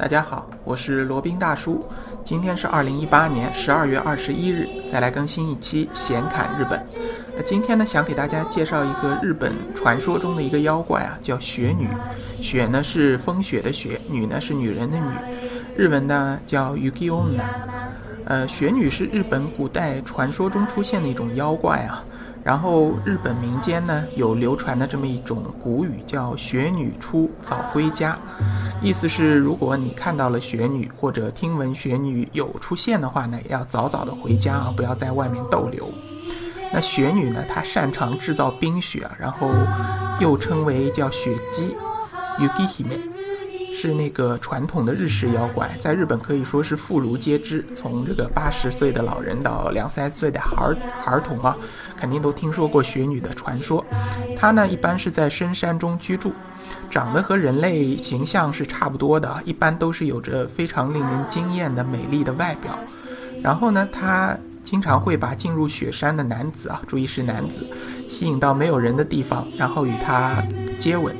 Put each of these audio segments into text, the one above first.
大家好，我是罗宾大叔。今天是二零一八年十二月二十一日，再来更新一期闲侃日本。那今天呢，想给大家介绍一个日本传说中的一个妖怪啊，叫雪女。雪呢是风雪的雪，女呢是女人的女，日文呢叫 Yuki o n。呃，雪女是日本古代传说中出现的一种妖怪啊。然后日本民间呢有流传的这么一种古语，叫“雪女出，早归家”，意思是如果你看到了雪女或者听闻雪女有出现的话呢，要早早的回家啊，不要在外面逗留。那雪女呢，她擅长制造冰雪，然后又称为叫雪姬 y u k i h i m。是那个传统的日式妖怪，在日本可以说是妇孺皆知，从这个八十岁的老人到两三岁的孩儿孩儿童啊，肯定都听说过雪女的传说。她呢，一般是在深山中居住，长得和人类形象是差不多的，一般都是有着非常令人惊艳的美丽的外表。然后呢，她经常会把进入雪山的男子啊，注意是男子，吸引到没有人的地方，然后与他接吻。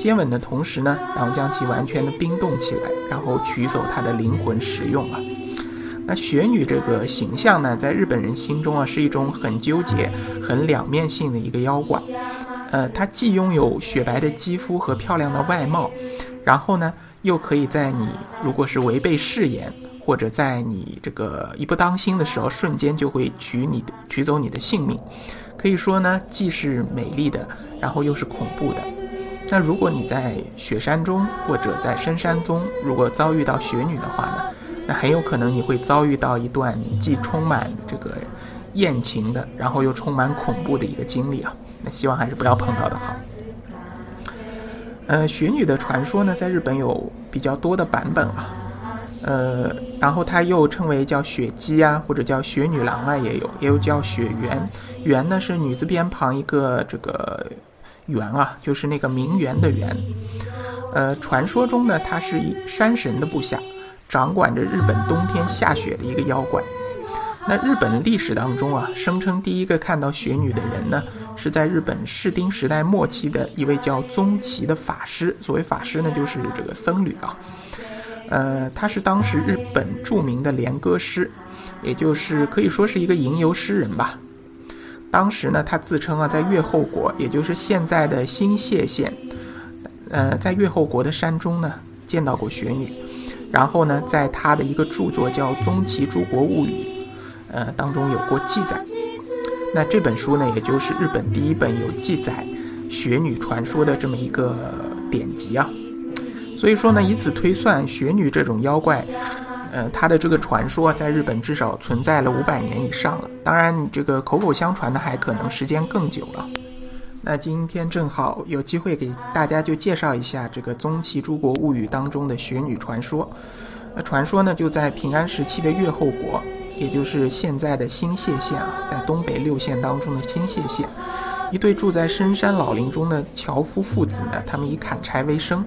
接吻的同时呢，然后将其完全的冰冻起来，然后取走他的灵魂食用啊。那雪女这个形象呢，在日本人心中啊，是一种很纠结、很两面性的一个妖怪。呃，她既拥有雪白的肌肤和漂亮的外貌，然后呢，又可以在你如果是违背誓言，或者在你这个一不当心的时候，瞬间就会取你的取走你的性命。可以说呢，既是美丽的，然后又是恐怖的。那如果你在雪山中或者在深山中，如果遭遇到雪女的话呢，那很有可能你会遭遇到一段既充满这个艳情的，然后又充满恐怖的一个经历啊。那希望还是不要碰到的好。呃，雪女的传说呢，在日本有比较多的版本啊。呃，然后它又称为叫雪姬啊，或者叫雪女郎啊，也有，也有叫雪原。原呢是女字边旁一个这个。猿啊，就是那个名媛的媛。呃，传说中呢，他是一山神的部下，掌管着日本冬天下雪的一个妖怪。那日本的历史当中啊，声称第一个看到雪女的人呢，是在日本室町时代末期的一位叫宗崎的法师。所谓法师呢，就是这个僧侣啊。呃，他是当时日本著名的连歌师，也就是可以说是一个吟游诗人吧。当时呢，他自称啊，在越后国，也就是现在的新泻县，呃，在越后国的山中呢，见到过雪女。然后呢，在他的一个著作叫《宗崎诸国物语》，呃，当中有过记载。那这本书呢，也就是日本第一本有记载雪女传说的这么一个典籍啊。所以说呢，以此推算，雪女这种妖怪。呃，它的这个传说在日本至少存在了五百年以上了。当然，这个口口相传的还可能时间更久了。那今天正好有机会给大家就介绍一下这个《宗崎诸国物语》当中的雪女传说。那传说呢，就在平安时期的越后国，也就是现在的新泻县啊，在东北六县当中的新泻县，一对住在深山老林中的樵夫父子呢，他们以砍柴为生。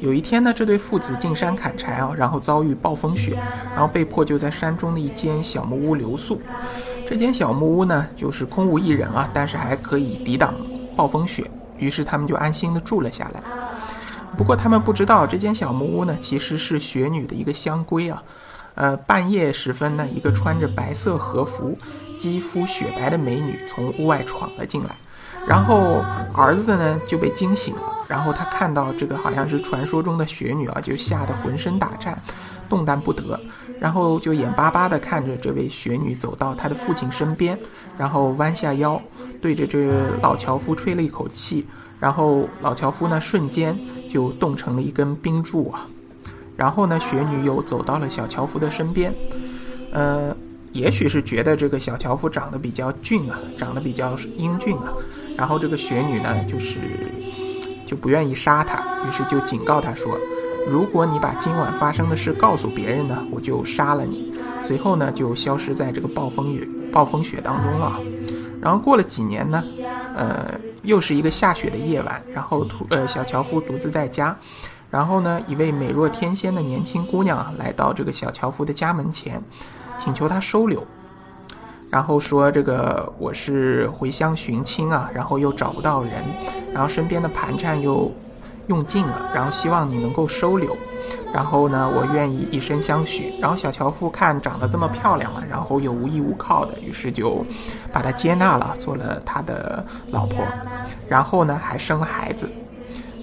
有一天呢，这对父子进山砍柴啊，然后遭遇暴风雪，然后被迫就在山中的一间小木屋留宿。这间小木屋呢，就是空无一人啊，但是还可以抵挡暴风雪，于是他们就安心的住了下来。不过他们不知道，这间小木屋呢，其实是雪女的一个香闺啊。呃，半夜时分呢，一个穿着白色和服、肌肤雪白的美女从屋外闯了进来。然后儿子呢就被惊醒了，然后他看到这个好像是传说中的雪女啊，就吓得浑身打颤，动弹不得，然后就眼巴巴地看着这位雪女走到他的父亲身边，然后弯下腰对着这老樵夫吹了一口气，然后老樵夫呢瞬间就冻成了一根冰柱啊，然后呢雪女又走到了小樵夫的身边，呃，也许是觉得这个小樵夫长得比较俊啊，长得比较英俊啊。然后这个雪女呢，就是就不愿意杀他，于是就警告他说：“如果你把今晚发生的事告诉别人呢，我就杀了你。”随后呢，就消失在这个暴风雨、暴风雪当中了。然后过了几年呢，呃，又是一个下雪的夜晚，然后突呃小樵夫独自在家，然后呢，一位美若天仙的年轻姑娘来到这个小樵夫的家门前，请求他收留。然后说这个我是回乡寻亲啊，然后又找不到人，然后身边的盘缠又用尽了，然后希望你能够收留。然后呢，我愿意以身相许。然后小樵夫看长得这么漂亮嘛，然后又无依无靠的，于是就把她接纳了，做了他的老婆。然后呢，还生了孩子。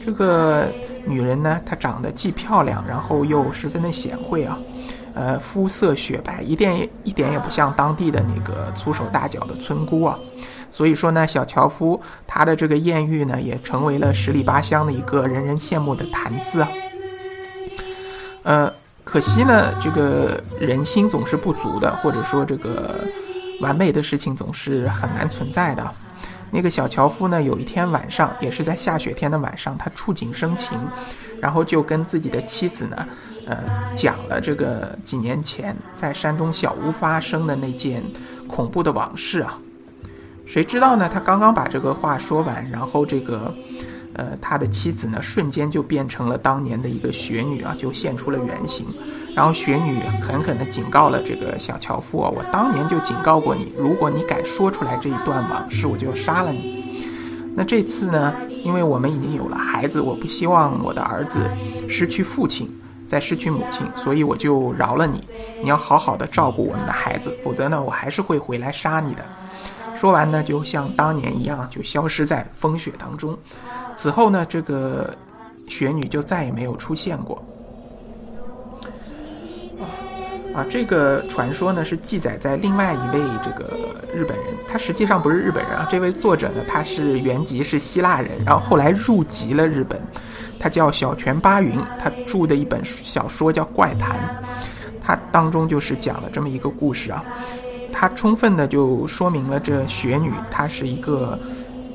这个女人呢，她长得既漂亮，然后又十分的贤惠啊，呃，肤色雪白，一点一点也不像当地的那个粗手大脚的村姑啊。所以说呢，小樵夫他的这个艳遇呢，也成为了十里八乡的一个人人羡慕的谈资啊。呃，可惜呢，这个人心总是不足的，或者说这个完美的事情总是很难存在的。那个小樵夫呢，有一天晚上，也是在下雪天的晚上，他触景生情，然后就跟自己的妻子呢，呃，讲了这个几年前在山中小屋发生的那件恐怖的往事啊。谁知道呢？他刚刚把这个话说完，然后这个。呃，他的妻子呢，瞬间就变成了当年的一个雪女啊，就现出了原形。然后雪女狠狠地警告了这个小樵夫啊，我当年就警告过你，如果你敢说出来这一段往事，我就杀了你。那这次呢，因为我们已经有了孩子，我不希望我的儿子失去父亲，在失去母亲，所以我就饶了你。你要好好的照顾我们的孩子，否则呢，我还是会回来杀你的。说完呢，就像当年一样，就消失在风雪当中。此后呢，这个雪女就再也没有出现过。啊，这个传说呢是记载在另外一位这个日本人，他实际上不是日本人啊。这位作者呢，他是原籍是希腊人，然后后来入籍了日本。他叫小泉八云，他著的一本小说叫《怪谈》，他当中就是讲了这么一个故事啊。他充分的就说明了这雪女她是一个。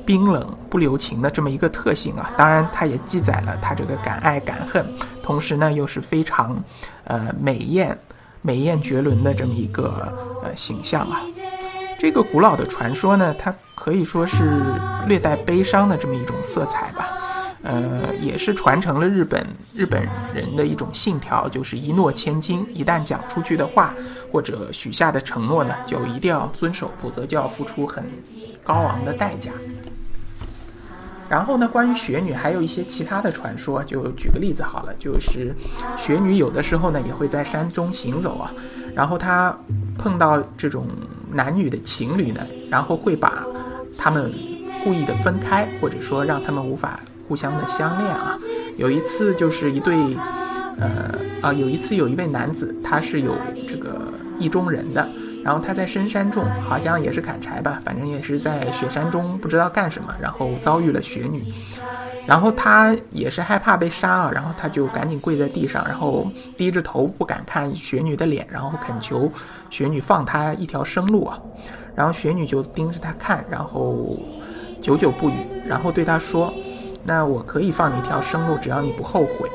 冰冷不留情的这么一个特性啊，当然，它也记载了他这个敢爱敢恨，同时呢，又是非常，呃，美艳、美艳绝伦的这么一个呃形象啊。这个古老的传说呢，它可以说是略带悲伤的这么一种色彩吧，呃，也是传承了日本日本人的一种信条，就是一诺千金，一旦讲出去的话或者许下的承诺呢，就一定要遵守，否则就要付出很高昂的代价。然后呢，关于雪女还有一些其他的传说，就举个例子好了，就是雪女有的时候呢也会在山中行走啊，然后她碰到这种男女的情侣呢，然后会把他们故意的分开，或者说让他们无法互相的相恋啊。有一次就是一对，呃啊，有一次有一位男子他是有这个意中人的。然后他在深山中，好像也是砍柴吧，反正也是在雪山中，不知道干什么，然后遭遇了雪女，然后他也是害怕被杀啊，然后他就赶紧跪在地上，然后低着头不敢看雪女的脸，然后恳求雪女放他一条生路啊，然后雪女就盯着他看，然后久久不语，然后对他说：“那我可以放你一条生路，只要你不后悔。”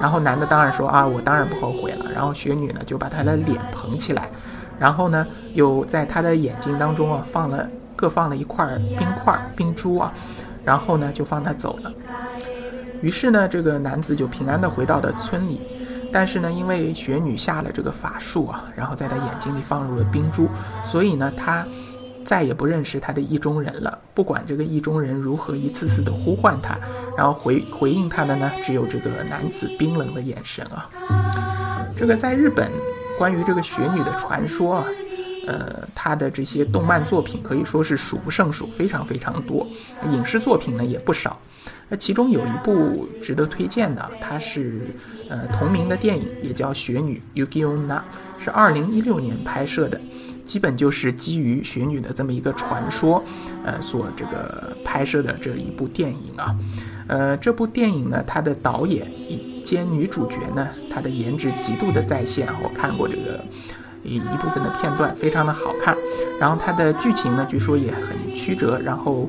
然后男的当然说：“啊，我当然不后悔了。”然后雪女呢就把他的脸捧起来。然后呢，又在他的眼睛当中啊放了各放了一块冰块冰珠啊，然后呢就放他走了。于是呢，这个男子就平安的回到了村里。但是呢，因为雪女下了这个法术啊，然后在他眼睛里放入了冰珠，所以呢，他再也不认识他的意中人了。不管这个意中人如何一次次的呼唤他，然后回回应他的呢，只有这个男子冰冷的眼神啊。这个在日本。关于这个雪女的传说啊，呃，它的这些动漫作品可以说是数不胜数，非常非常多。影视作品呢也不少。那其中有一部值得推荐的，它是呃同名的电影，也叫《雪女》（Yukionna），是二零一六年拍摄的，基本就是基于雪女的这么一个传说，呃，所这个拍摄的这一部电影啊。呃，这部电影呢，它的导演兼女主角呢，她的颜值极度的在线，我看过这个一一部分的片段，非常的好看。然后它的剧情呢，据说也很曲折，然后，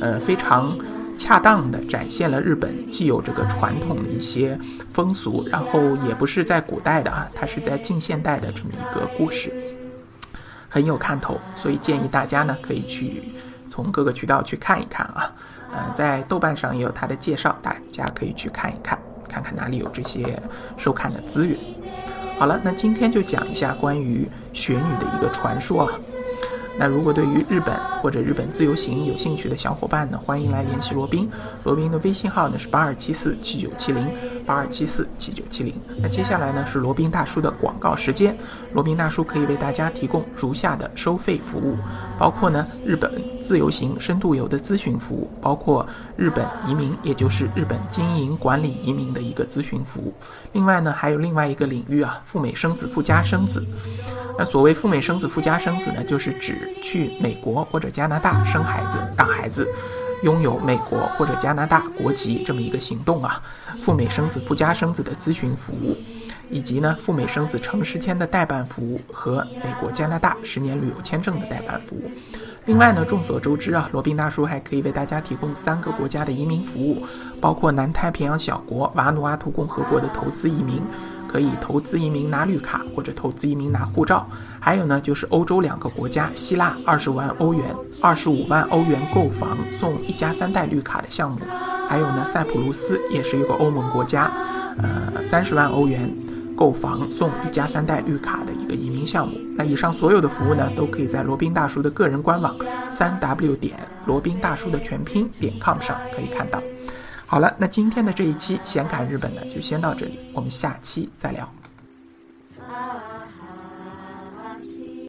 呃，非常恰当的展现了日本既有这个传统的一些风俗，然后也不是在古代的啊，它是在近现代的这么一个故事，很有看头。所以建议大家呢，可以去从各个渠道去看一看啊，呃，在豆瓣上也有它的介绍，大家可以去看一看。看看哪里有这些收看的资源。好了，那今天就讲一下关于雪女的一个传说啊。那如果对于日本或者日本自由行有兴趣的小伙伴呢，欢迎来联系罗宾。罗宾的微信号呢是八二七四七九七零八二七四七九七零。那接下来呢是罗宾大叔的广告时间。罗宾大叔可以为大家提供如下的收费服务，包括呢日本自由行深度游的咨询服务，包括日本移民，也就是日本经营管理移民的一个咨询服务。另外呢还有另外一个领域啊，赴美生子、赴加生子。那所谓赴美生子、赴加生子呢，就是指去美国或者加拿大生孩子，让孩子拥有美国或者加拿大国籍这么一个行动啊。赴美生子、赴加生子的咨询服务，以及呢赴美生子城市签的代办服务和美国、加拿大十年旅游签证的代办服务。另外呢，众所周知啊，罗宾大叔还可以为大家提供三个国家的移民服务，包括南太平洋小国瓦努阿图共和国的投资移民。可以投资移民拿绿卡，或者投资移民拿护照。还有呢，就是欧洲两个国家，希腊二十万欧元、二十五万欧元购房送一家三代绿卡的项目。还有呢，塞浦路斯也是一个欧盟国家，呃，三十万欧元购房送一家三代绿卡的一个移民项目。那以上所有的服务呢，都可以在罗宾大叔的个人官网三 w 点罗宾大叔的全拼点 com 上可以看到。好了，那今天的这一期闲侃日本呢，就先到这里，我们下期再聊。